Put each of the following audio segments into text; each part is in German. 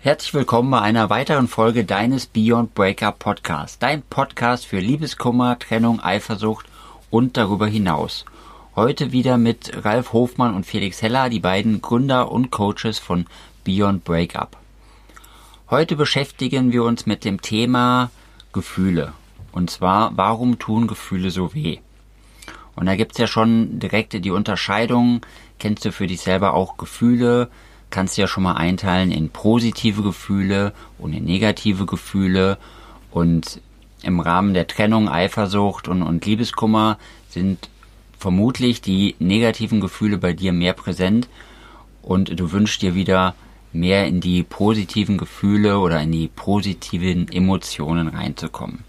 Herzlich willkommen bei einer weiteren Folge deines Beyond Breakup Podcast. Dein Podcast für Liebeskummer, Trennung, Eifersucht und darüber hinaus. Heute wieder mit Ralf Hofmann und Felix Heller, die beiden Gründer und Coaches von Beyond Breakup. Heute beschäftigen wir uns mit dem Thema Gefühle. Und zwar, warum tun Gefühle so weh? Und da gibt's ja schon direkt die Unterscheidung, kennst du für dich selber auch Gefühle, kannst du ja schon mal einteilen in positive Gefühle und in negative Gefühle. Und im Rahmen der Trennung, Eifersucht und, und Liebeskummer sind vermutlich die negativen Gefühle bei dir mehr präsent und du wünschst dir wieder mehr in die positiven Gefühle oder in die positiven Emotionen reinzukommen.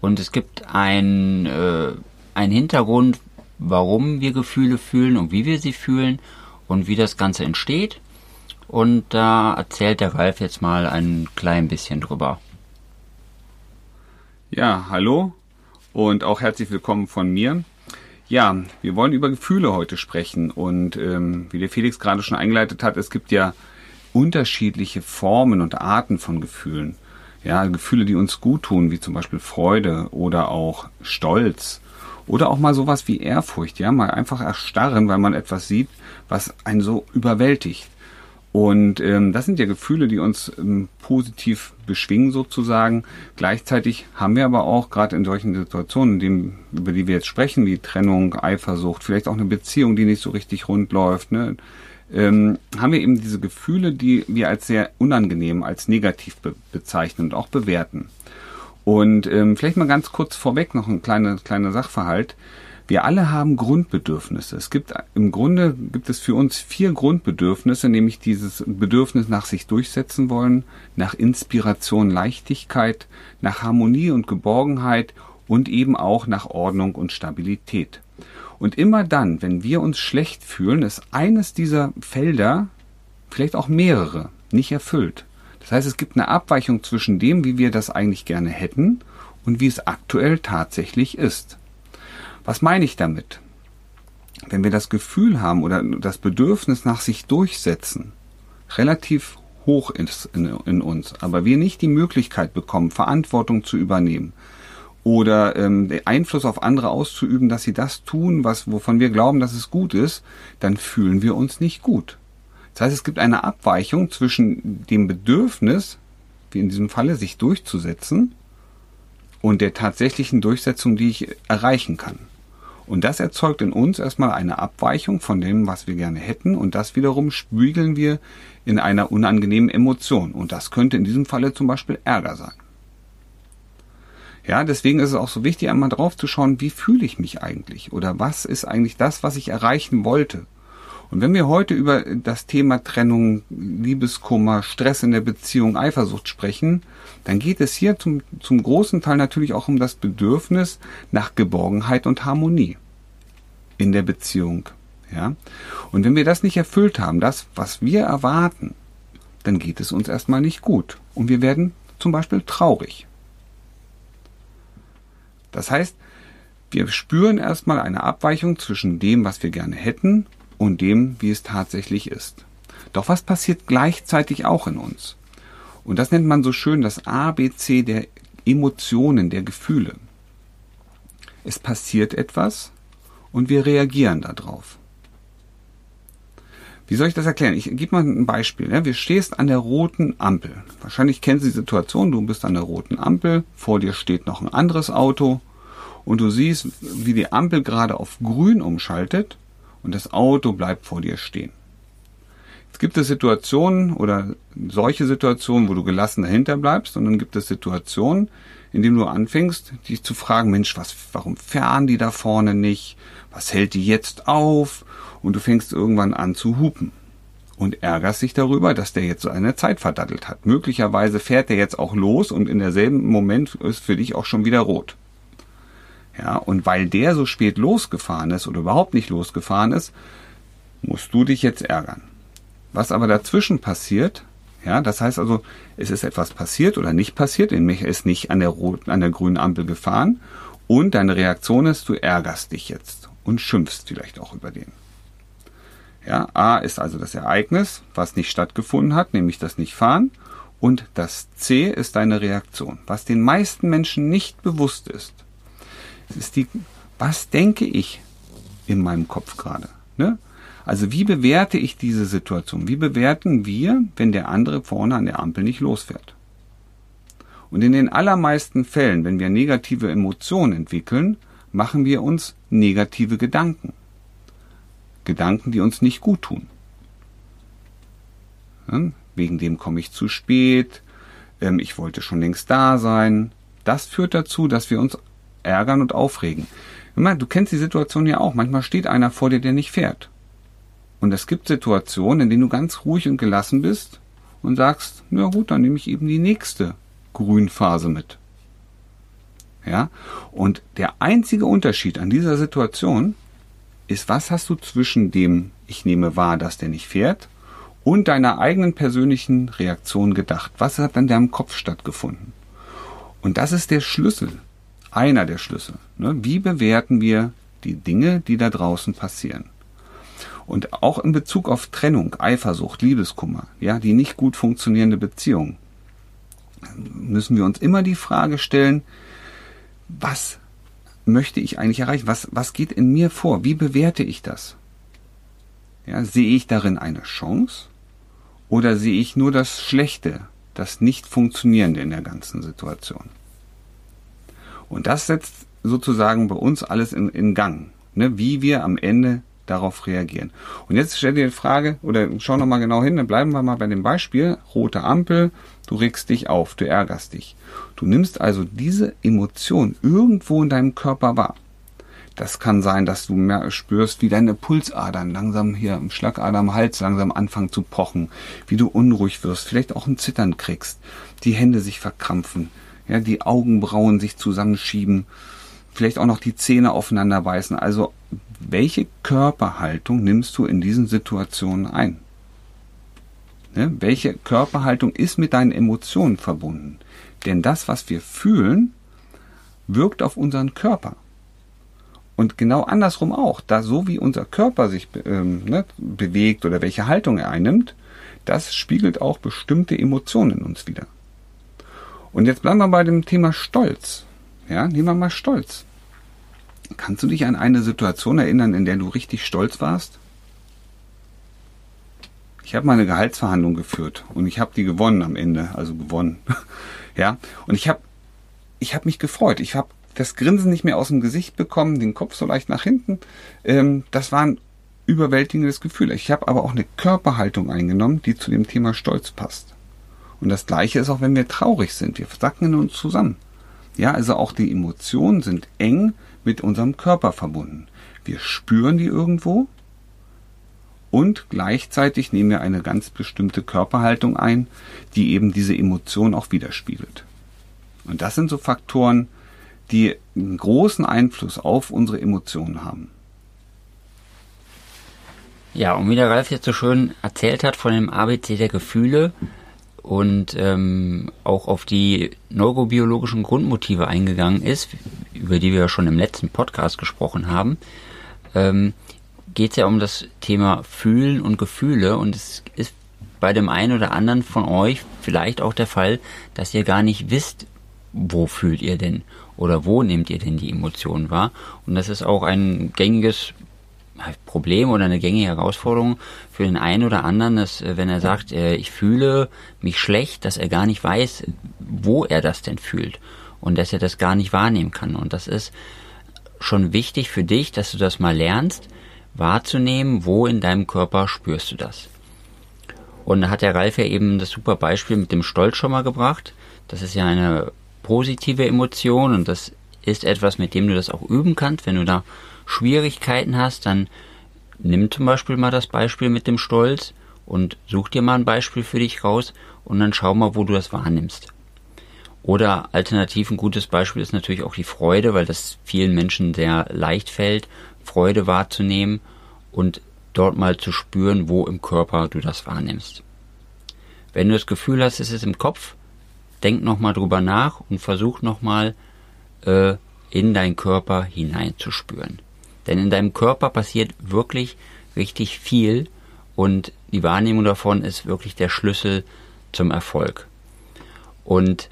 Und es gibt ein, äh, einen Hintergrund, warum wir Gefühle fühlen und wie wir sie fühlen und wie das Ganze entsteht. Und da erzählt der Ralf jetzt mal ein klein bisschen drüber. Ja, hallo und auch herzlich willkommen von mir. Ja, wir wollen über Gefühle heute sprechen und ähm, wie der Felix gerade schon eingeleitet hat, es gibt ja unterschiedliche Formen und Arten von Gefühlen. Ja, Gefühle, die uns gut tun, wie zum Beispiel Freude oder auch Stolz oder auch mal sowas wie Ehrfurcht, ja, mal einfach erstarren, weil man etwas sieht, was einen so überwältigt. Und ähm, das sind ja Gefühle, die uns ähm, positiv beschwingen sozusagen. Gleichzeitig haben wir aber auch gerade in solchen Situationen, dem, über die wir jetzt sprechen, wie Trennung, Eifersucht, vielleicht auch eine Beziehung, die nicht so richtig rund läuft, ne, ähm, haben wir eben diese Gefühle, die wir als sehr unangenehm, als negativ be bezeichnen und auch bewerten. Und ähm, vielleicht mal ganz kurz vorweg noch ein kleiner kleiner Sachverhalt. Wir alle haben Grundbedürfnisse. Es gibt im Grunde gibt es für uns vier Grundbedürfnisse, nämlich dieses Bedürfnis nach sich durchsetzen wollen, nach Inspiration, Leichtigkeit, nach Harmonie und Geborgenheit und eben auch nach Ordnung und Stabilität. Und immer dann, wenn wir uns schlecht fühlen, ist eines dieser Felder, vielleicht auch mehrere, nicht erfüllt. Das heißt, es gibt eine Abweichung zwischen dem, wie wir das eigentlich gerne hätten und wie es aktuell tatsächlich ist. Was meine ich damit? Wenn wir das Gefühl haben oder das Bedürfnis nach sich durchsetzen, relativ hoch ist in, in uns, aber wir nicht die Möglichkeit bekommen, Verantwortung zu übernehmen oder ähm, Einfluss auf andere auszuüben, dass sie das tun, was wovon wir glauben, dass es gut ist, dann fühlen wir uns nicht gut. Das heißt, es gibt eine Abweichung zwischen dem Bedürfnis, wie in diesem Falle, sich durchzusetzen, und der tatsächlichen Durchsetzung, die ich erreichen kann. Und das erzeugt in uns erstmal eine Abweichung von dem, was wir gerne hätten. Und das wiederum spiegeln wir in einer unangenehmen Emotion. Und das könnte in diesem Falle zum Beispiel Ärger sein. Ja, deswegen ist es auch so wichtig, einmal drauf zu schauen, wie fühle ich mich eigentlich? Oder was ist eigentlich das, was ich erreichen wollte? Und wenn wir heute über das Thema Trennung, Liebeskummer, Stress in der Beziehung, Eifersucht sprechen, dann geht es hier zum, zum großen Teil natürlich auch um das Bedürfnis nach Geborgenheit und Harmonie in der Beziehung. Ja? Und wenn wir das nicht erfüllt haben, das, was wir erwarten, dann geht es uns erstmal nicht gut. Und wir werden zum Beispiel traurig. Das heißt, wir spüren erstmal eine Abweichung zwischen dem, was wir gerne hätten, und dem, wie es tatsächlich ist. Doch was passiert gleichzeitig auch in uns? Und das nennt man so schön das ABC der Emotionen, der Gefühle. Es passiert etwas und wir reagieren darauf. Wie soll ich das erklären? Ich gebe mal ein Beispiel. Ja. Wir stehst an der roten Ampel. Wahrscheinlich kennst du die Situation, du bist an der roten Ampel, vor dir steht noch ein anderes Auto und du siehst, wie die Ampel gerade auf grün umschaltet und das Auto bleibt vor dir stehen. Gibt es Situationen oder solche Situationen, wo du gelassen dahinter bleibst und dann gibt es Situationen, in denen du anfängst, dich zu fragen, Mensch, was, warum fahren die da vorne nicht? Was hält die jetzt auf? Und du fängst irgendwann an zu hupen und ärgerst dich darüber, dass der jetzt so eine Zeit verdattelt hat. Möglicherweise fährt der jetzt auch los und in derselben Moment ist für dich auch schon wieder rot. Ja, und weil der so spät losgefahren ist oder überhaupt nicht losgefahren ist, musst du dich jetzt ärgern. Was aber dazwischen passiert, ja, das heißt also, es ist etwas passiert oder nicht passiert, nämlich er ist nicht an der roten, an der grünen Ampel gefahren und deine Reaktion ist, du ärgerst dich jetzt und schimpfst vielleicht auch über den. Ja, A ist also das Ereignis, was nicht stattgefunden hat, nämlich das Nichtfahren. Und das C ist deine Reaktion. Was den meisten Menschen nicht bewusst ist, ist die, was denke ich in meinem Kopf gerade? Ne? Also wie bewerte ich diese Situation? Wie bewerten wir, wenn der andere vorne an der Ampel nicht losfährt? Und in den allermeisten Fällen, wenn wir negative Emotionen entwickeln, machen wir uns negative Gedanken. Gedanken, die uns nicht gut tun. Wegen dem komme ich zu spät, ähm, ich wollte schon längst da sein. Das führt dazu, dass wir uns ärgern und aufregen. Du kennst die Situation ja auch. Manchmal steht einer vor dir, der nicht fährt. Und es gibt Situationen, in denen du ganz ruhig und gelassen bist und sagst, na gut, dann nehme ich eben die nächste Grünphase mit. Ja? Und der einzige Unterschied an dieser Situation ist, was hast du zwischen dem, ich nehme wahr, dass der nicht fährt, und deiner eigenen persönlichen Reaktion gedacht? Was hat an deinem Kopf stattgefunden? Und das ist der Schlüssel, einer der Schlüssel. Ne? Wie bewerten wir die Dinge, die da draußen passieren? Und auch in Bezug auf Trennung, Eifersucht, Liebeskummer, ja, die nicht gut funktionierende Beziehung, müssen wir uns immer die Frage stellen, was möchte ich eigentlich erreichen? Was, was geht in mir vor? Wie bewerte ich das? Ja, sehe ich darin eine Chance? Oder sehe ich nur das Schlechte, das Nicht-Funktionierende in der ganzen Situation? Und das setzt sozusagen bei uns alles in, in Gang, ne? wie wir am Ende darauf reagieren. Und jetzt stell dir die Frage, oder schau nochmal genau hin, dann bleiben wir mal bei dem Beispiel, rote Ampel, du regst dich auf, du ärgerst dich. Du nimmst also diese Emotion irgendwo in deinem Körper wahr. Das kann sein, dass du mehr spürst, wie deine Pulsadern langsam hier im Schlagader am Hals langsam anfangen zu pochen, wie du unruhig wirst, vielleicht auch ein Zittern kriegst, die Hände sich verkrampfen, ja, die Augenbrauen sich zusammenschieben, vielleicht auch noch die Zähne aufeinander beißen. Also welche Körperhaltung nimmst du in diesen Situationen ein? Ne? Welche Körperhaltung ist mit deinen Emotionen verbunden? Denn das, was wir fühlen, wirkt auf unseren Körper. Und genau andersrum auch, da so wie unser Körper sich ähm, ne, bewegt oder welche Haltung er einnimmt, das spiegelt auch bestimmte Emotionen in uns wieder. Und jetzt bleiben wir bei dem Thema Stolz. Ja, nehmen wir mal Stolz. Kannst du dich an eine Situation erinnern, in der du richtig stolz warst? Ich habe mal eine Gehaltsverhandlung geführt und ich habe die gewonnen am Ende, also gewonnen. ja, und ich habe ich habe mich gefreut. Ich habe das Grinsen nicht mehr aus dem Gesicht bekommen, den Kopf so leicht nach hinten. Ähm, das war ein überwältigendes Gefühl. Ich habe aber auch eine Körperhaltung eingenommen, die zu dem Thema Stolz passt. Und das Gleiche ist auch, wenn wir traurig sind. Wir sacken in uns zusammen. Ja, also auch die Emotionen sind eng mit unserem Körper verbunden. Wir spüren die irgendwo und gleichzeitig nehmen wir eine ganz bestimmte Körperhaltung ein, die eben diese Emotion auch widerspiegelt. Und das sind so Faktoren, die einen großen Einfluss auf unsere Emotionen haben. Ja, und wie der Ralf jetzt so schön erzählt hat von dem ABC der Gefühle, und ähm, auch auf die neurobiologischen Grundmotive eingegangen ist, über die wir ja schon im letzten Podcast gesprochen haben, ähm, geht es ja um das Thema Fühlen und Gefühle und es ist bei dem einen oder anderen von euch vielleicht auch der Fall, dass ihr gar nicht wisst, wo fühlt ihr denn oder wo nehmt ihr denn die Emotionen wahr. Und das ist auch ein gängiges Problem oder eine gängige Herausforderung für den einen oder anderen, dass äh, wenn er sagt, äh, ich fühle mich schlecht, dass er gar nicht weiß, wo er das denn fühlt und dass er das gar nicht wahrnehmen kann. Und das ist schon wichtig für dich, dass du das mal lernst, wahrzunehmen, wo in deinem Körper spürst du das. Und da hat der Ralf ja eben das super Beispiel mit dem Stolz schon mal gebracht. Das ist ja eine positive Emotion und das ist etwas, mit dem du das auch üben kannst, wenn du da Schwierigkeiten hast, dann nimm zum Beispiel mal das Beispiel mit dem Stolz und such dir mal ein Beispiel für dich raus und dann schau mal, wo du das wahrnimmst. Oder alternativ ein gutes Beispiel ist natürlich auch die Freude, weil das vielen Menschen sehr leicht fällt, Freude wahrzunehmen und dort mal zu spüren, wo im Körper du das wahrnimmst. Wenn du das Gefühl hast, es ist im Kopf, denk nochmal drüber nach und versuch nochmal äh, in deinen Körper hineinzuspüren. Denn in deinem Körper passiert wirklich richtig viel und die Wahrnehmung davon ist wirklich der Schlüssel zum Erfolg. Und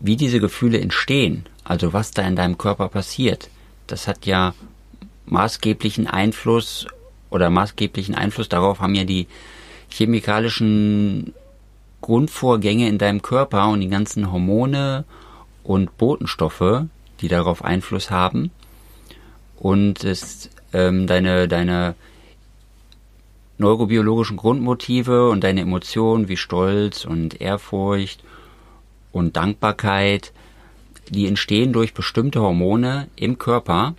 wie diese Gefühle entstehen, also was da in deinem Körper passiert, das hat ja maßgeblichen Einfluss oder maßgeblichen Einfluss darauf haben ja die chemikalischen Grundvorgänge in deinem Körper und die ganzen Hormone und Botenstoffe, die darauf Einfluss haben. Und es, ähm, deine, deine neurobiologischen Grundmotive und deine Emotionen wie Stolz und Ehrfurcht und Dankbarkeit, die entstehen durch bestimmte Hormone im Körper.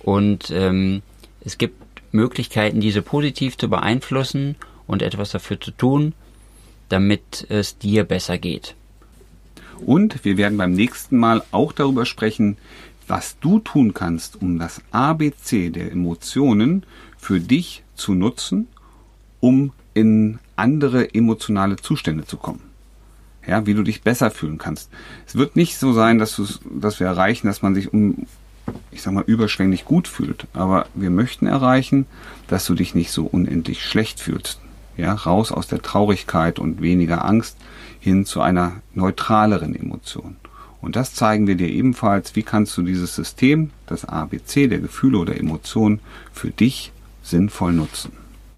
Und ähm, es gibt Möglichkeiten, diese positiv zu beeinflussen und etwas dafür zu tun, damit es dir besser geht. Und wir werden beim nächsten Mal auch darüber sprechen, was du tun kannst, um das ABC der Emotionen für dich zu nutzen, um in andere emotionale Zustände zu kommen. Ja, wie du dich besser fühlen kannst. Es wird nicht so sein, dass, dass wir erreichen, dass man sich um, ich sag mal, überschwänglich gut fühlt. Aber wir möchten erreichen, dass du dich nicht so unendlich schlecht fühlst. Ja, raus aus der Traurigkeit und weniger Angst hin zu einer neutraleren Emotion. Und das zeigen wir dir ebenfalls, wie kannst du dieses System, das ABC der Gefühle oder Emotionen, für dich sinnvoll nutzen.